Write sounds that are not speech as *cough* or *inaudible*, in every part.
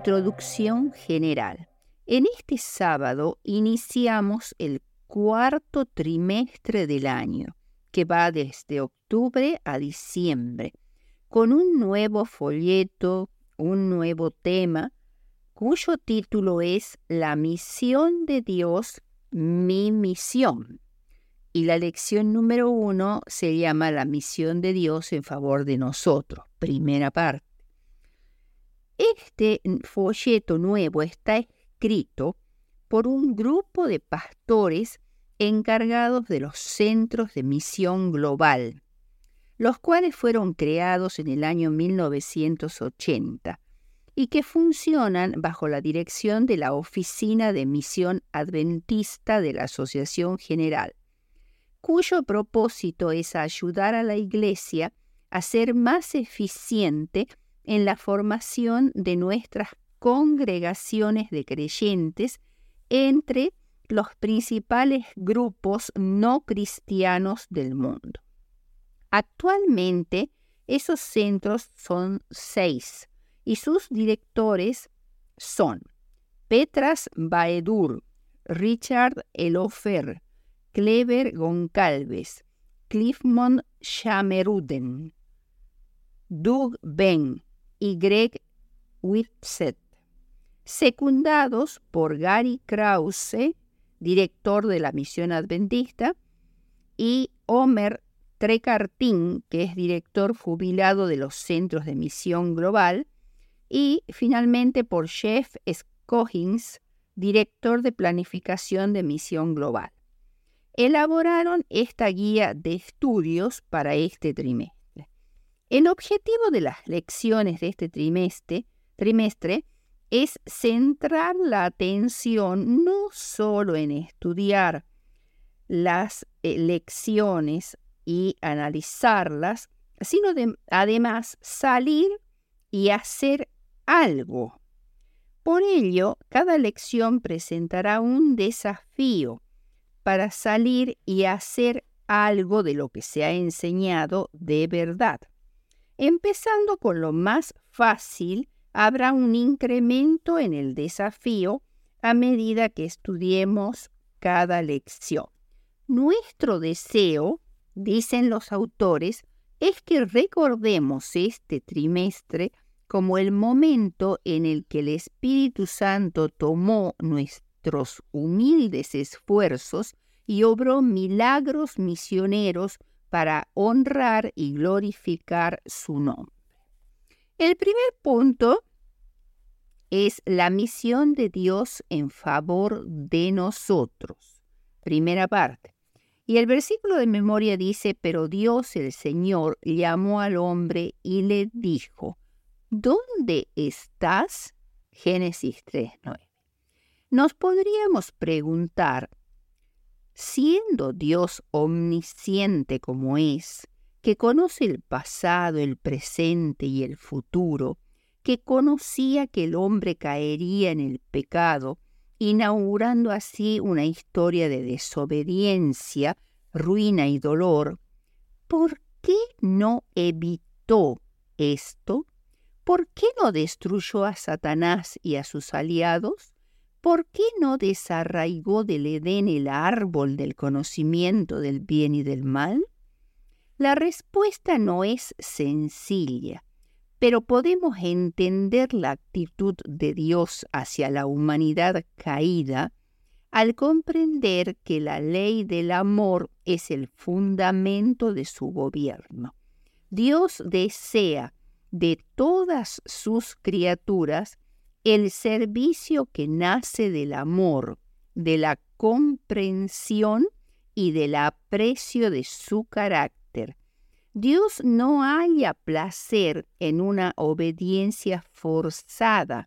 Introducción general. En este sábado iniciamos el cuarto trimestre del año, que va desde octubre a diciembre, con un nuevo folleto, un nuevo tema, cuyo título es La misión de Dios, mi misión. Y la lección número uno se llama La misión de Dios en favor de nosotros, primera parte. Este folleto nuevo está escrito por un grupo de pastores encargados de los centros de misión global, los cuales fueron creados en el año 1980 y que funcionan bajo la dirección de la Oficina de Misión Adventista de la Asociación General, cuyo propósito es ayudar a la Iglesia a ser más eficiente en la formación de nuestras congregaciones de creyentes entre los principales grupos no cristianos del mundo. Actualmente, esos centros son seis y sus directores son Petras Baedur, Richard Elofer, Clever Goncalves, Cliffmont Shameruden, Doug Ben, y Greg Whitsett, secundados por Gary Krause, director de la misión adventista, y Homer Trecartin, que es director jubilado de los Centros de Misión Global, y finalmente por Jeff Scoggins, director de planificación de Misión Global. Elaboraron esta guía de estudios para este trimestre. El objetivo de las lecciones de este trimestre, trimestre es centrar la atención no solo en estudiar las eh, lecciones y analizarlas, sino además salir y hacer algo. Por ello, cada lección presentará un desafío para salir y hacer algo de lo que se ha enseñado de verdad. Empezando con lo más fácil, habrá un incremento en el desafío a medida que estudiemos cada lección. Nuestro deseo, dicen los autores, es que recordemos este trimestre como el momento en el que el Espíritu Santo tomó nuestros humildes esfuerzos y obró milagros misioneros para honrar y glorificar su nombre. El primer punto es la misión de Dios en favor de nosotros. Primera parte. Y el versículo de memoria dice, pero Dios el Señor llamó al hombre y le dijo, ¿dónde estás? Génesis 3.9. Nos podríamos preguntar, siendo Dios omnisciente como es, que conoce el pasado, el presente y el futuro, que conocía que el hombre caería en el pecado, inaugurando así una historia de desobediencia, ruina y dolor, ¿por qué no evitó esto? ¿Por qué no destruyó a Satanás y a sus aliados? ¿Por qué no desarraigó del Edén el árbol del conocimiento del bien y del mal? La respuesta no es sencilla, pero podemos entender la actitud de Dios hacia la humanidad caída al comprender que la ley del amor es el fundamento de su gobierno. Dios desea de todas sus criaturas el servicio que nace del amor, de la comprensión y del aprecio de su carácter. Dios no halla placer en una obediencia forzada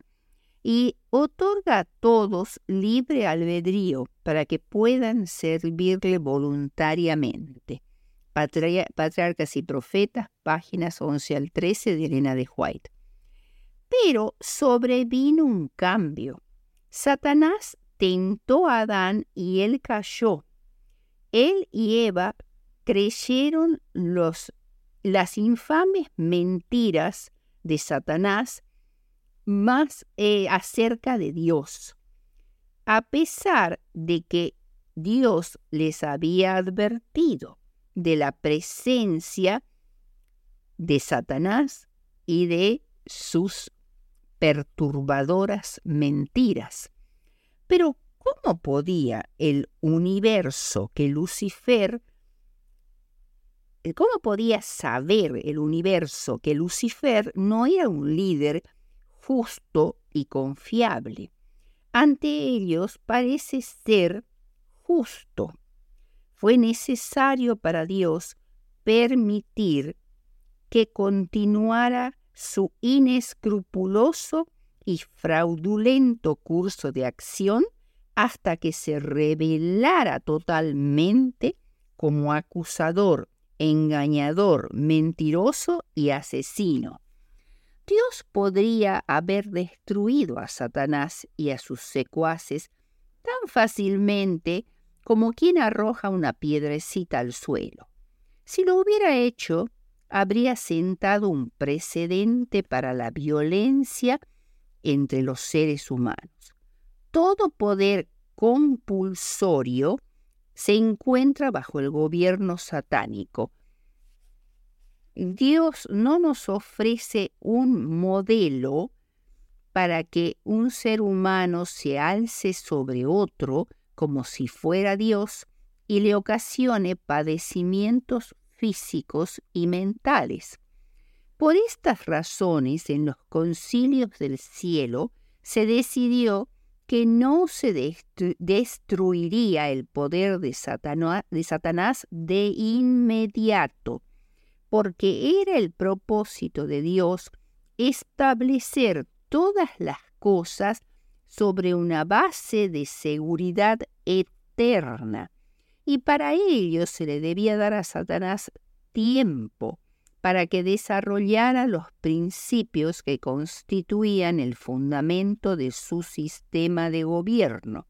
y otorga a todos libre albedrío para que puedan servirle voluntariamente. Patriarcas y Profetas, páginas 11 al 13 de Elena de White. Pero sobrevino un cambio. Satanás tentó a Adán y él cayó. Él y Eva creyeron las infames mentiras de Satanás más eh, acerca de Dios. A pesar de que Dios les había advertido de la presencia de Satanás y de sus perturbadoras mentiras. Pero, ¿cómo podía el universo que Lucifer, cómo podía saber el universo que Lucifer no era un líder justo y confiable? Ante ellos parece ser justo. Fue necesario para Dios permitir que continuara su inescrupuloso y fraudulento curso de acción hasta que se revelara totalmente como acusador, engañador, mentiroso y asesino. Dios podría haber destruido a Satanás y a sus secuaces tan fácilmente como quien arroja una piedrecita al suelo. Si lo hubiera hecho, habría sentado un precedente para la violencia entre los seres humanos. Todo poder compulsorio se encuentra bajo el gobierno satánico. Dios no nos ofrece un modelo para que un ser humano se alce sobre otro como si fuera Dios y le ocasione padecimientos físicos y mentales. Por estas razones, en los concilios del cielo se decidió que no se destruiría el poder de, Satanás de inmediato, porque era el propósito de Dios establecer todas las cosas sobre una base de seguridad eterna y para ello se le debía dar a Satanás tiempo para que desarrollara los principios que constituían el fundamento de su sistema de gobierno.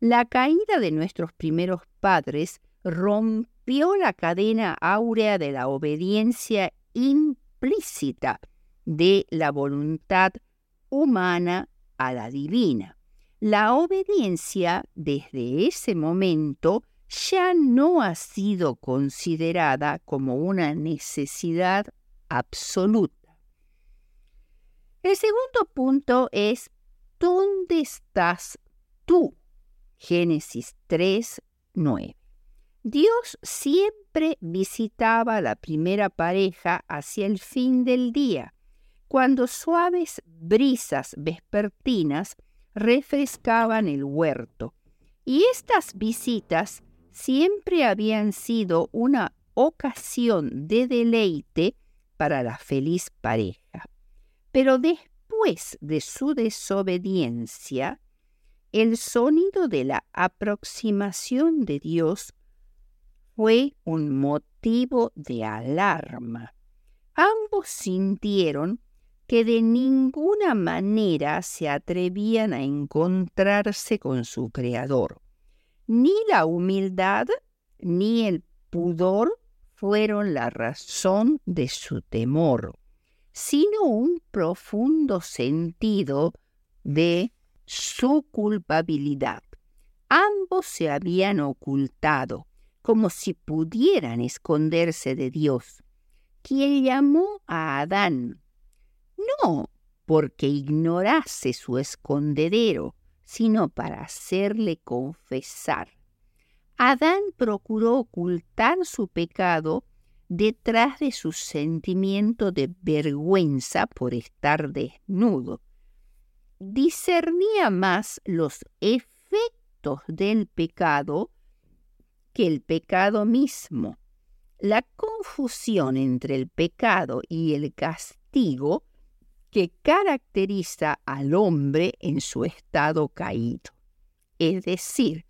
La caída de nuestros primeros padres rompió la cadena áurea de la obediencia implícita de la voluntad humana a la divina. La obediencia desde ese momento ya no ha sido considerada como una necesidad absoluta. El segundo punto es, ¿dónde estás tú? Génesis 3, 9. Dios siempre visitaba a la primera pareja hacia el fin del día, cuando suaves brisas vespertinas refrescaban el huerto. Y estas visitas siempre habían sido una ocasión de deleite para la feliz pareja. Pero después de su desobediencia, el sonido de la aproximación de Dios fue un motivo de alarma. Ambos sintieron que de ninguna manera se atrevían a encontrarse con su Creador. Ni la humildad ni el pudor fueron la razón de su temor, sino un profundo sentido de su culpabilidad. Ambos se habían ocultado, como si pudieran esconderse de Dios, quien llamó a Adán, no porque ignorase su escondedero, sino para hacerle confesar. Adán procuró ocultar su pecado detrás de su sentimiento de vergüenza por estar desnudo. Discernía más los efectos del pecado que el pecado mismo. La confusión entre el pecado y el castigo que caracteriza al hombre en su estado caído. Es decir,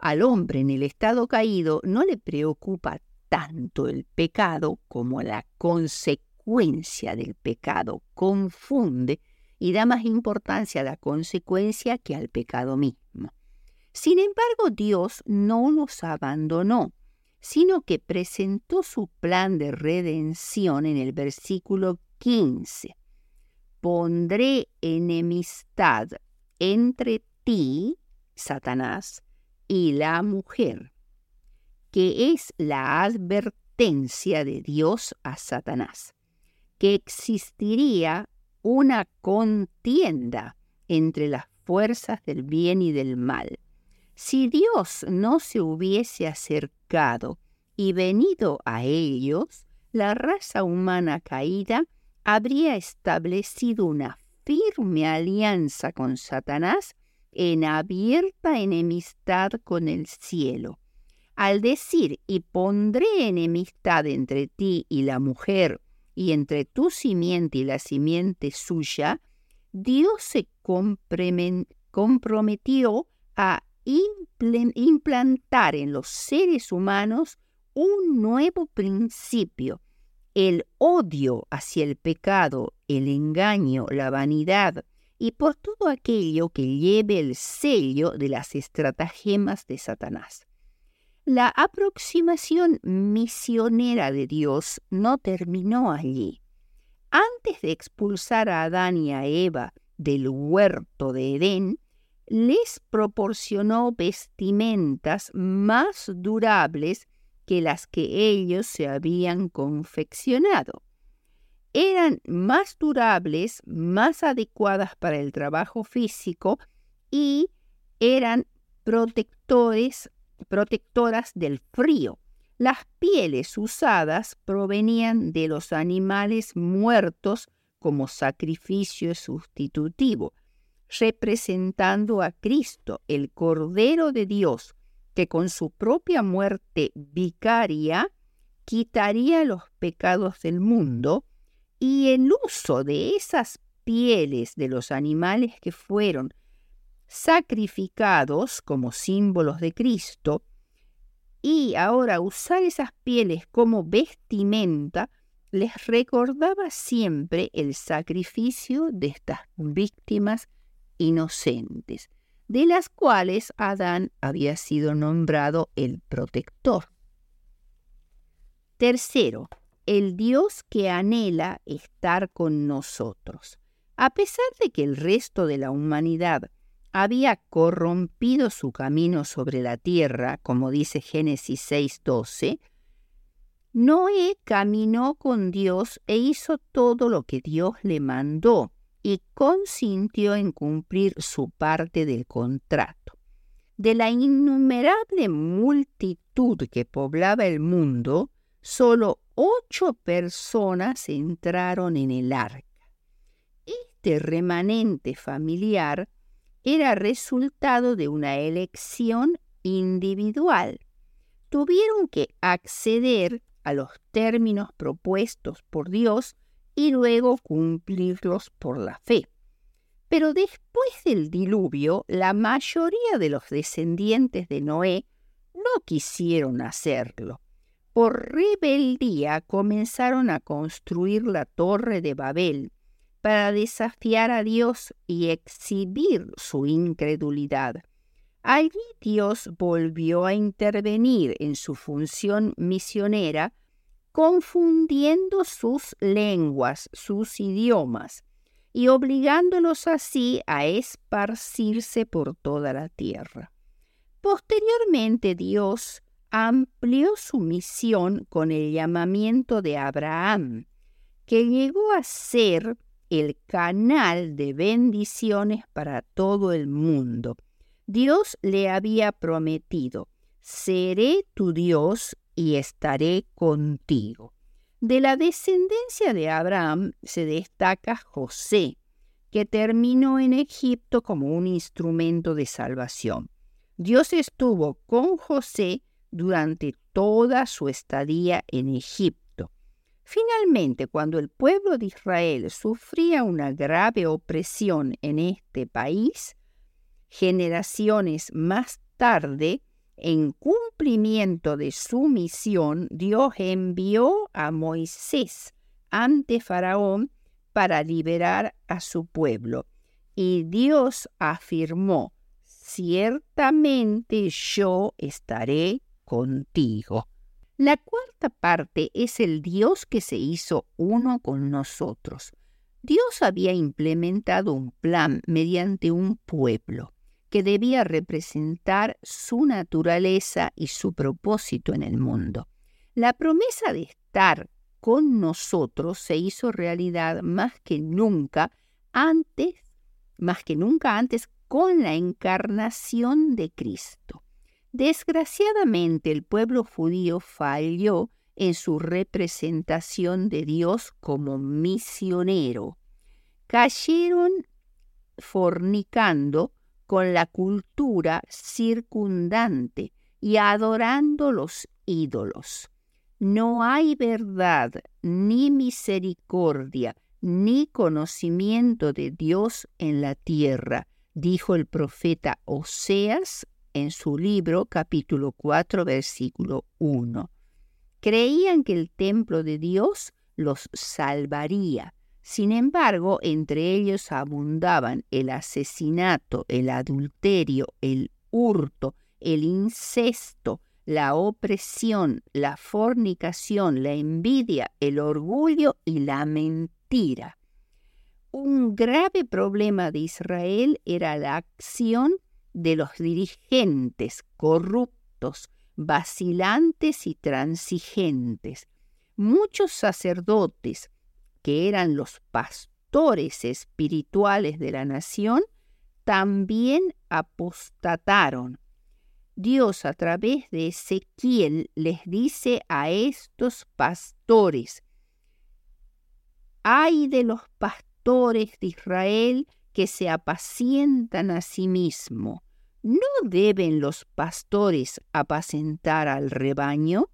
al hombre en el estado caído no le preocupa tanto el pecado como la consecuencia del pecado. Confunde y da más importancia a la consecuencia que al pecado mismo. Sin embargo, Dios no nos abandonó, sino que presentó su plan de redención en el versículo 15. Pondré enemistad entre ti, Satanás, y la mujer, que es la advertencia de Dios a Satanás, que existiría una contienda entre las fuerzas del bien y del mal. Si Dios no se hubiese acercado y venido a ellos, la raza humana caída habría establecido una firme alianza con Satanás en abierta enemistad con el cielo. Al decir, y pondré enemistad entre ti y la mujer, y entre tu simiente y la simiente suya, Dios se comprometió a implantar en los seres humanos un nuevo principio, el odio hacia el pecado, el engaño, la vanidad, y por todo aquello que lleve el sello de las estratagemas de Satanás. La aproximación misionera de Dios no terminó allí. Antes de expulsar a Adán y a Eva del huerto de Edén, les proporcionó vestimentas más durables que las que ellos se habían confeccionado. Eran más durables, más adecuadas para el trabajo físico y eran protectores protectoras del frío. Las pieles usadas provenían de los animales muertos como sacrificio sustitutivo, representando a Cristo, el Cordero de Dios, que con su propia muerte vicaria quitaría los pecados del mundo, y el uso de esas pieles de los animales que fueron sacrificados como símbolos de Cristo, y ahora usar esas pieles como vestimenta les recordaba siempre el sacrificio de estas víctimas inocentes, de las cuales Adán había sido nombrado el protector. Tercero, el Dios que anhela estar con nosotros. A pesar de que el resto de la humanidad había corrompido su camino sobre la tierra, como dice Génesis 6:12, Noé caminó con Dios e hizo todo lo que Dios le mandó y consintió en cumplir su parte del contrato. De la innumerable multitud que poblaba el mundo, solo ocho personas entraron en el arca. Este remanente familiar era resultado de una elección individual. Tuvieron que acceder a los términos propuestos por Dios y luego cumplirlos por la fe. Pero después del diluvio, la mayoría de los descendientes de Noé no quisieron hacerlo. Por rebeldía comenzaron a construir la torre de Babel, para desafiar a Dios y exhibir su incredulidad. Allí Dios volvió a intervenir en su función misionera, confundiendo sus lenguas, sus idiomas, y obligándolos así a esparcirse por toda la tierra. Posteriormente Dios amplió su misión con el llamamiento de Abraham, que llegó a ser el canal de bendiciones para todo el mundo. Dios le había prometido, seré tu Dios y estaré contigo. De la descendencia de Abraham se destaca José, que terminó en Egipto como un instrumento de salvación. Dios estuvo con José durante toda su estadía en Egipto. Finalmente, cuando el pueblo de Israel sufría una grave opresión en este país, generaciones más tarde, en cumplimiento de su misión, Dios envió a Moisés ante Faraón para liberar a su pueblo. Y Dios afirmó, ciertamente yo estaré contigo. La cuarta parte es el Dios que se hizo uno con nosotros. Dios había implementado un plan mediante un pueblo que debía representar su naturaleza y su propósito en el mundo. La promesa de estar con nosotros se hizo realidad más que nunca antes, más que nunca antes con la encarnación de Cristo. Desgraciadamente el pueblo judío falló en su representación de Dios como misionero. Cayeron fornicando con la cultura circundante y adorando los ídolos. No hay verdad, ni misericordia, ni conocimiento de Dios en la tierra, dijo el profeta Oseas en su libro capítulo 4 versículo 1. Creían que el templo de Dios los salvaría, sin embargo, entre ellos abundaban el asesinato, el adulterio, el hurto, el incesto, la opresión, la fornicación, la envidia, el orgullo y la mentira. Un grave problema de Israel era la acción de los dirigentes corruptos, vacilantes y transigentes. Muchos sacerdotes, que eran los pastores espirituales de la nación, también apostataron. Dios a través de Ezequiel les dice a estos pastores, ay de los pastores de Israel que se apacientan a sí mismo. ¿No deben los pastores apacentar al rebaño?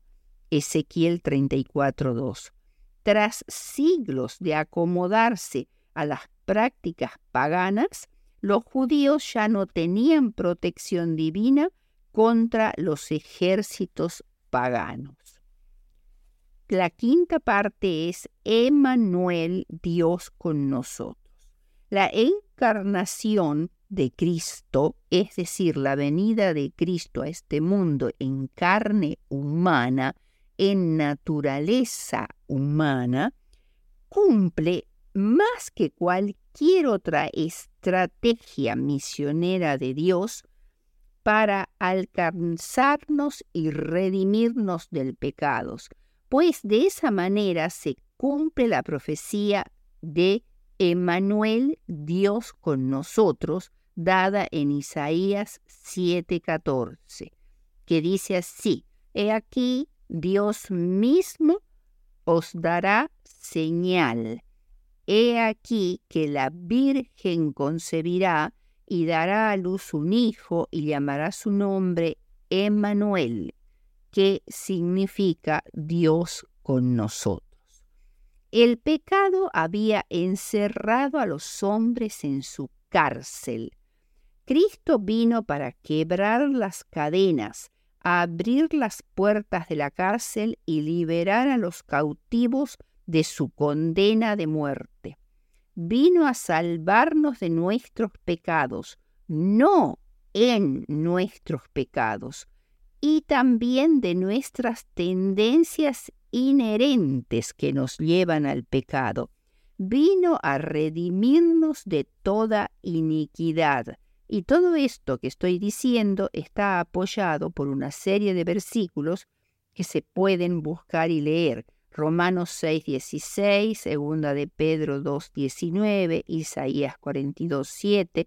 Ezequiel 34.2 tras siglos de acomodarse a las prácticas paganas, los judíos ya no tenían protección divina contra los ejércitos paganos. La quinta parte es Emanuel, Dios con nosotros. La encarnación de Cristo, es decir, la venida de Cristo a este mundo en carne humana, en naturaleza humana cumple más que cualquier otra estrategia misionera de Dios para alcanzarnos y redimirnos del pecado, pues de esa manera se cumple la profecía de Emmanuel, Dios con nosotros, dada en Isaías 7:14, que dice así, He aquí Dios mismo os dará señal. He aquí que la Virgen concebirá y dará a luz un hijo y llamará su nombre Emmanuel, que significa Dios con nosotros. El pecado había encerrado a los hombres en su cárcel. Cristo vino para quebrar las cadenas, abrir las puertas de la cárcel y liberar a los cautivos de su condena de muerte. Vino a salvarnos de nuestros pecados, no en nuestros pecados, y también de nuestras tendencias inherentes que nos llevan al pecado. Vino a redimirnos de toda iniquidad y todo esto que estoy diciendo está apoyado por una serie de versículos que se pueden buscar y leer. Romanos 6.16, segunda de Pedro 2.19, Isaías 42.7,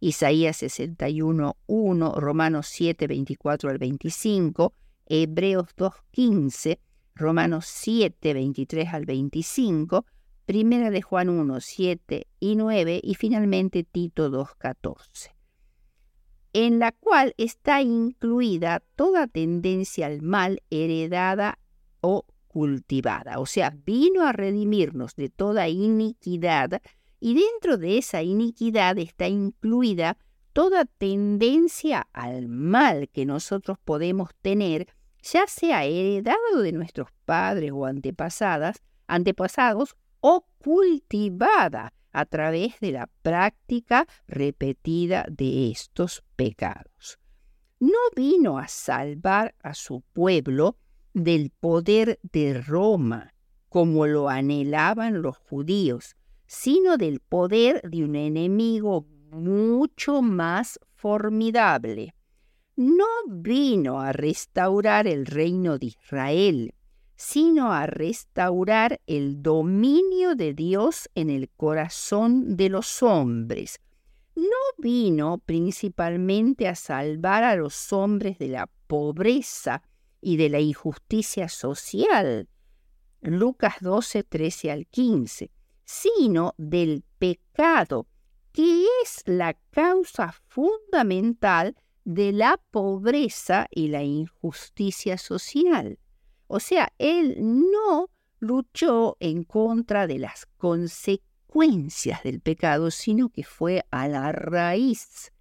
Isaías 61.1, Romanos 7.24 al 25, Hebreos 2.15, Romanos 7.23 al 25, Primera de Juan 1, 7 y 9 y finalmente Tito 2, 14. En la cual está incluida toda tendencia al mal heredada o cultivada. O sea, vino a redimirnos de toda iniquidad y dentro de esa iniquidad está incluida toda tendencia al mal que nosotros podemos tener, ya sea heredado de nuestros padres o antepasadas, antepasados o cultivada a través de la práctica repetida de estos pecados. No vino a salvar a su pueblo del poder de Roma, como lo anhelaban los judíos, sino del poder de un enemigo mucho más formidable. No vino a restaurar el reino de Israel, sino a restaurar el dominio de Dios en el corazón de los hombres. No vino principalmente a salvar a los hombres de la pobreza y de la injusticia social, Lucas 12, 13 al 15, sino del pecado, que es la causa fundamental de la pobreza y la injusticia social. O sea, él no luchó en contra de las consecuencias del pecado, sino que fue a la raíz,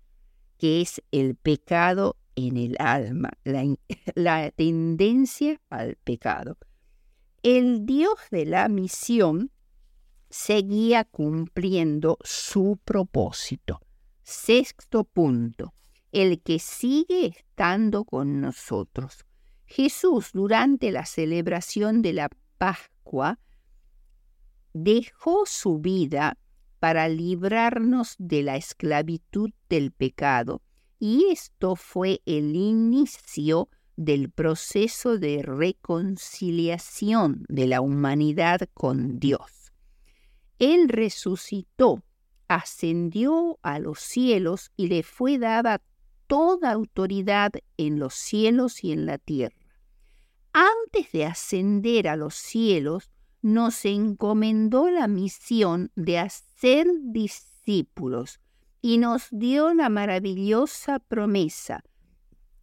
que es el pecado en el alma, la, *laughs* tendencia al pecado. El Dios de la misión seguía cumpliendo su propósito. Sexto punto, el que sigue estando con nosotros. Jesús durante la celebración de la Pascua dejó su vida para librarnos de la esclavitud del pecado y esto fue el inicio del proceso de reconciliación de la humanidad con Dios. Él resucitó, ascendió a los cielos y le fue dada toda autoridad en los cielos y en la tierra antes de ascender a los cielos, nos encomendó la misión de hacer discípulos y nos dio la maravillosa promesa,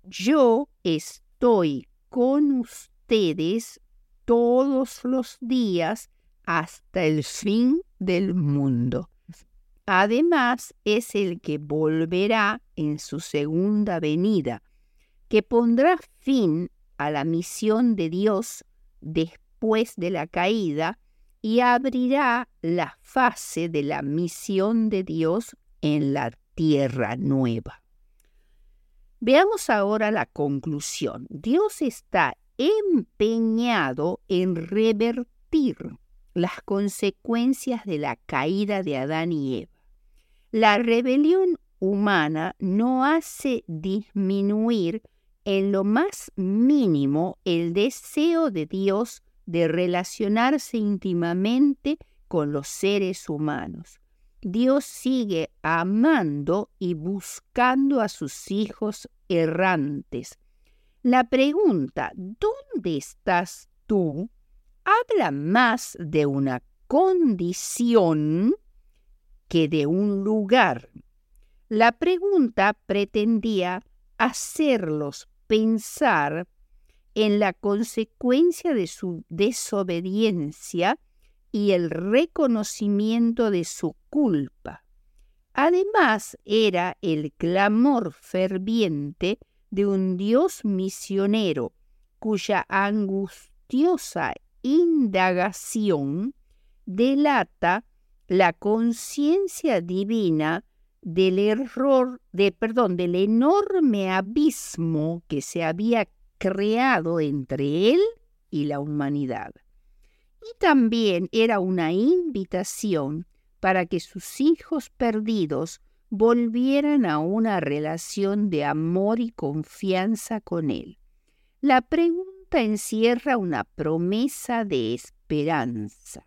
yo estoy con ustedes todos los días hasta el fin del mundo. Además, es el que volverá en su segunda venida, que pondrá fin a la misión de Dios después de la caída y abrirá la fase de la misión de Dios en la tierra nueva. Veamos ahora la conclusión. Dios está empeñado en revertir las consecuencias de la caída de Adán y Eva. La rebelión humana no hace disminuir en lo más mínimo el deseo de Dios de relacionarse íntimamente con los seres humanos. Dios sigue amando y buscando a sus hijos errantes. La pregunta, ¿dónde estás tú? Habla más de una condición que de un lugar. La pregunta pretendía hacerlos pensar en la consecuencia de su desobediencia y el reconocimiento de su culpa. Además, era el clamor ferviente de un Dios misionero cuya angustiosa indagación delata la conciencia divina del error, de, perdón, del enorme abismo que se había creado entre él y la humanidad. Y también era una invitación para que sus hijos perdidos volvieran a una relación de amor y confianza con él. La pregunta encierra una promesa de esperanza.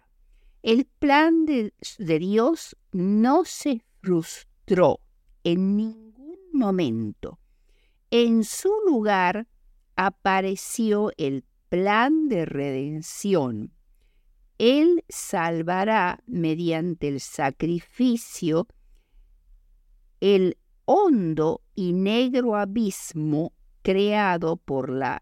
El plan de, Dios no se frustró en ningún momento. En su lugar apareció el plan de redención. Él salvará mediante el sacrificio el hondo y negro abismo creado por la